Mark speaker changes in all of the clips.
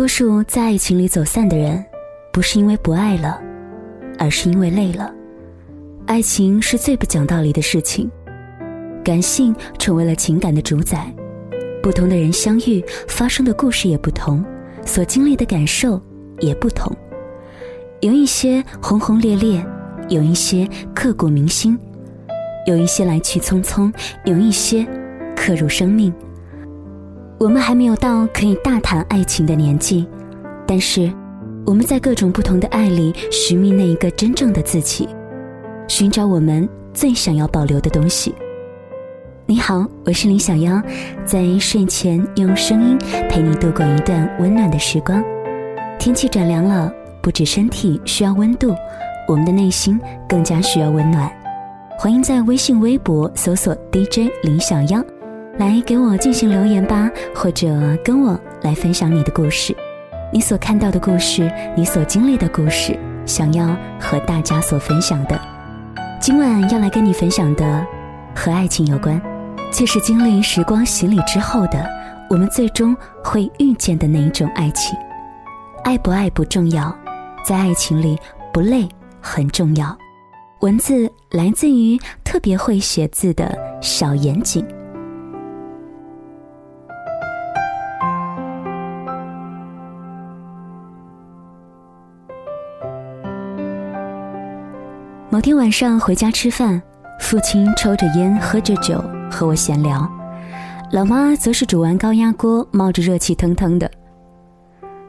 Speaker 1: 多数在爱情里走散的人，不是因为不爱了，而是因为累了。爱情是最不讲道理的事情，感性成为了情感的主宰。不同的人相遇，发生的故事也不同，所经历的感受也不同。有一些轰轰烈烈，有一些刻骨铭心，有一些来去匆匆，有一些刻入生命。我们还没有到可以大谈爱情的年纪，但是我们在各种不同的爱里寻觅那一个真正的自己，寻找我们最想要保留的东西。你好，我是林小妖，在睡前用声音陪你度过一段温暖的时光。天气转凉了，不止身体需要温度，我们的内心更加需要温暖。欢迎在微信、微博搜索 DJ 林小妖。来给我进行留言吧，或者跟我来分享你的故事，你所看到的故事，你所经历的故事，想要和大家所分享的。今晚要来跟你分享的，和爱情有关，却是经历时光洗礼之后的，我们最终会遇见的那一种爱情。爱不爱不重要，在爱情里不累很重要。文字来自于特别会写字的小严谨。某天晚上回家吃饭，父亲抽着烟喝着酒和我闲聊，老妈则是煮完高压锅，冒着热气腾腾的，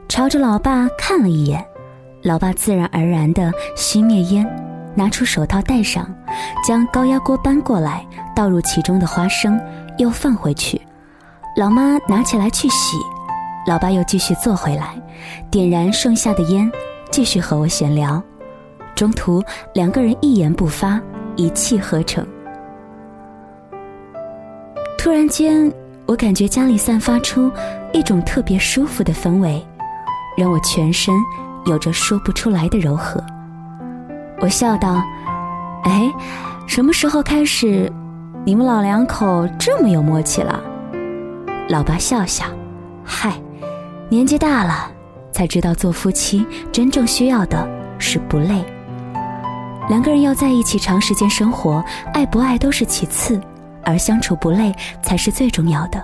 Speaker 1: 朝着老爸看了一眼，老爸自然而然的熄灭烟，拿出手套戴上，将高压锅搬过来，倒入其中的花生，又放回去，老妈拿起来去洗，老爸又继续坐回来，点燃剩下的烟，继续和我闲聊。中途，两个人一言不发，一气呵成。突然间，我感觉家里散发出一种特别舒服的氛围，让我全身有着说不出来的柔和。我笑道：“哎，什么时候开始，你们老两口这么有默契了？”老爸笑笑：“嗨，年纪大了，才知道做夫妻真正需要的是不累。”两个人要在一起长时间生活，爱不爱都是其次，而相处不累才是最重要的。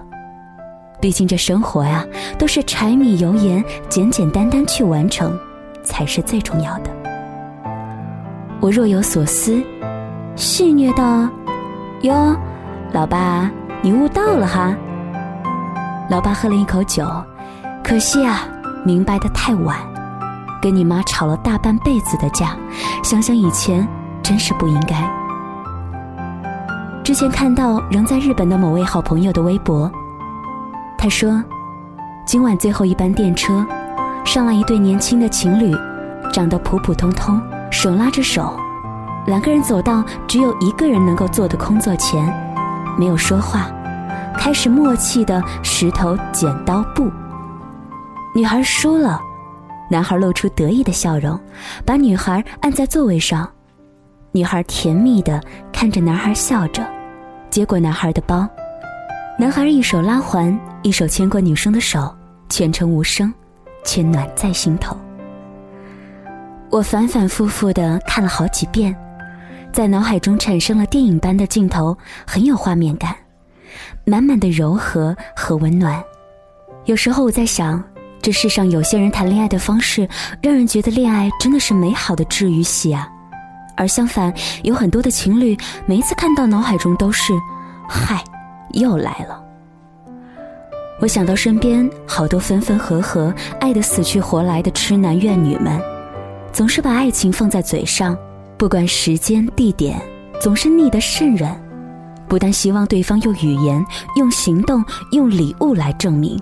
Speaker 1: 毕竟这生活呀，都是柴米油盐，简简单单去完成，才是最重要的。我若有所思，戏谑道：“哟，老爸，你悟到了哈。”老爸喝了一口酒，可惜啊，明白的太晚。跟你妈吵了大半辈子的架，想想以前，真是不应该。之前看到仍在日本的某位好朋友的微博，他说，今晚最后一班电车，上来一对年轻的情侣，长得普普通通，手拉着手，两个人走到只有一个人能够坐的空座前，没有说话，开始默契的石头剪刀布，女孩输了。男孩露出得意的笑容，把女孩按在座位上。女孩甜蜜的看着男孩笑着，接过男孩的包。男孩一手拉环，一手牵过女生的手，全程无声，却暖在心头。我反反复复的看了好几遍，在脑海中产生了电影般的镜头，很有画面感，满满的柔和和温暖。有时候我在想。这世上有些人谈恋爱的方式，让人觉得恋爱真的是美好的治愈系啊；而相反，有很多的情侣，每一次看到脑海中都是“嗨，又来了”。我想到身边好多分分合合、爱得死去活来的痴男怨女们，总是把爱情放在嘴上，不管时间地点，总是腻得渗人。不但希望对方用语言、用行动、用礼物来证明。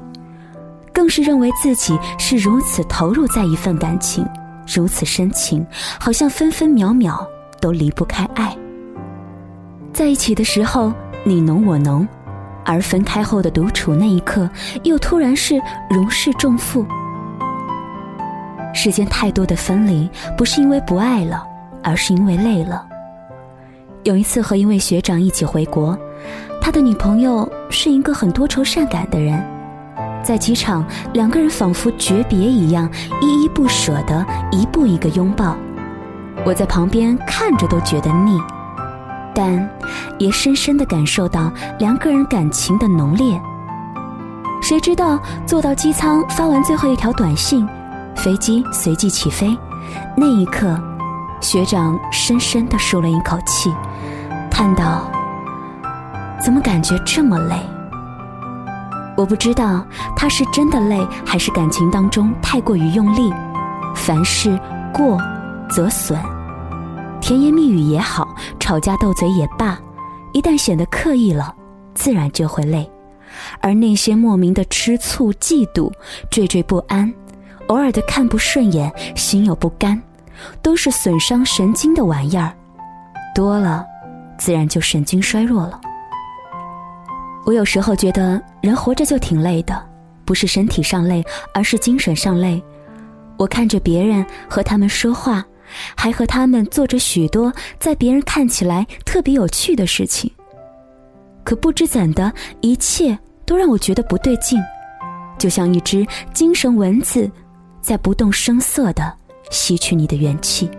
Speaker 1: 更是认为自己是如此投入在一份感情，如此深情，好像分分秒秒都离不开爱。在一起的时候你侬我侬，而分开后的独处那一刻，又突然是如释重负。时间太多的分离，不是因为不爱了，而是因为累了。有一次和一位学长一起回国，他的女朋友是一个很多愁善感的人。在机场，两个人仿佛诀别一样，依依不舍的一步一个拥抱。我在旁边看着都觉得腻，但也深深的感受到两个人感情的浓烈。谁知道坐到机舱发完最后一条短信，飞机随即起飞，那一刻，学长深深的舒了一口气，叹道：“怎么感觉这么累？”我不知道他是真的累，还是感情当中太过于用力。凡事过则损。甜言蜜语也好，吵架斗嘴也罢，一旦显得刻意了，自然就会累。而那些莫名的吃醋、嫉妒、惴惴不安，偶尔的看不顺眼、心有不甘，都是损伤神经的玩意儿。多了，自然就神经衰弱了。我有时候觉得，人活着就挺累的，不是身体上累，而是精神上累。我看着别人和他们说话。还和他们做着许多在别人看起来特别有趣的事情，可不知怎的，一切都让我觉得不对劲，就像一只精神蚊子，在不动声色的吸取你的元气。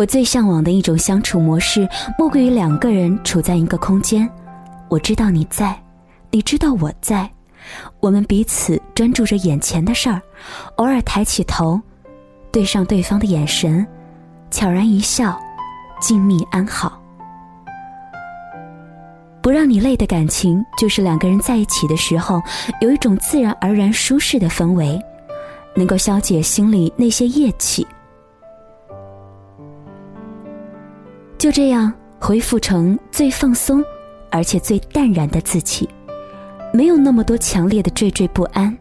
Speaker 1: 我最向往的一种相处模式，莫过于两个人处在一个空间，我知道你在，你知道我在，我们彼此专注着眼前的事儿，偶尔抬起头。对上对方的眼神，悄然一笑，静谧安好。不让你累的感情，就是两个人在一起的时候，有一种自然而然舒适的氛围，能够消解心里那些业气。就这样恢复成最放松，而且最淡然的自己，没有那么多强烈的惴惴不安，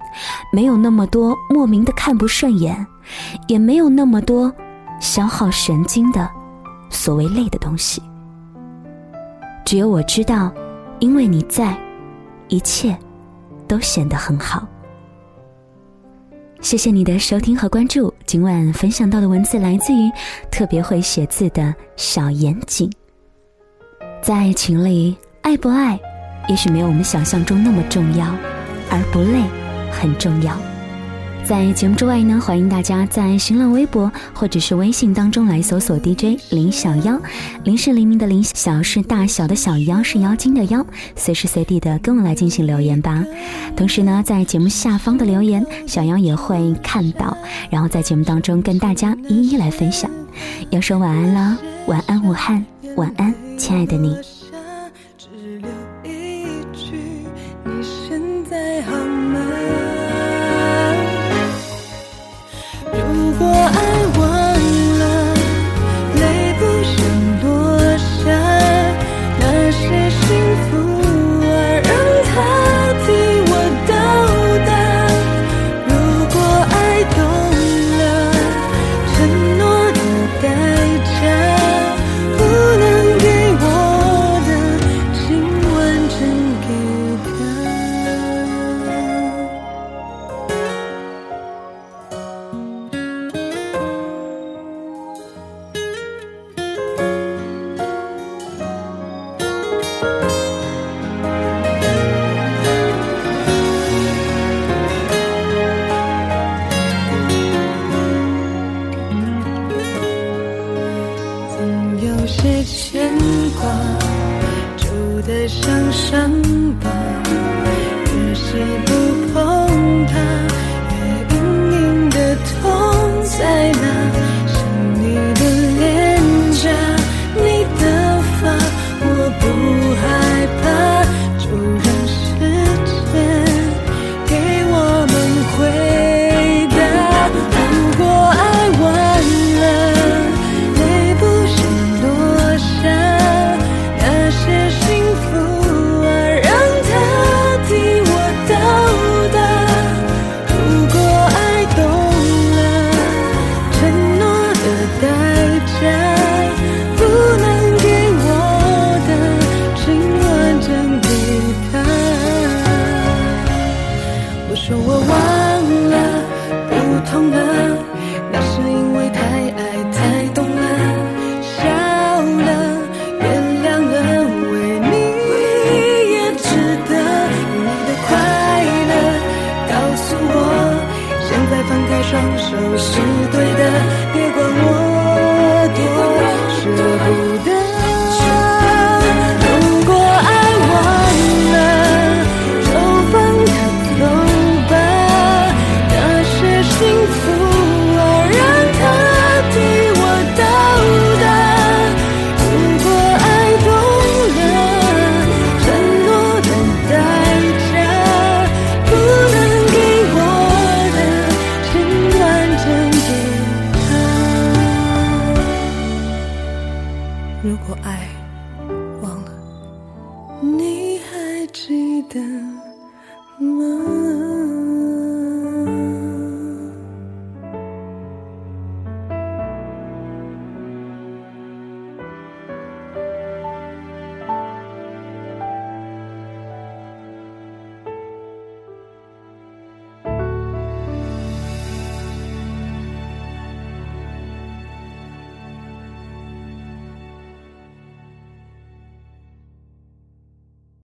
Speaker 1: 没有那么多莫名的看不顺眼。也没有那么多消耗神经的所谓累的东西。只有我知道，因为你在，一切都显得很好。谢谢你的收听和关注。今晚分享到的文字来自于特别会写字的小严谨。在爱情里，爱不爱，也许没有我们想象中那么重要，而不累很重要。在节目之外呢，欢迎大家在新浪微博或者是微信当中来搜索 DJ 林小妖，林是黎明的林，小是大小的小妖是妖精的妖，随时随地的跟我来进行留言吧。同时呢，在节目下方的留言，小妖也会看到，然后在节目当中跟大家一一来分享。要说晚安了，晚安武汉，晚安亲爱的你。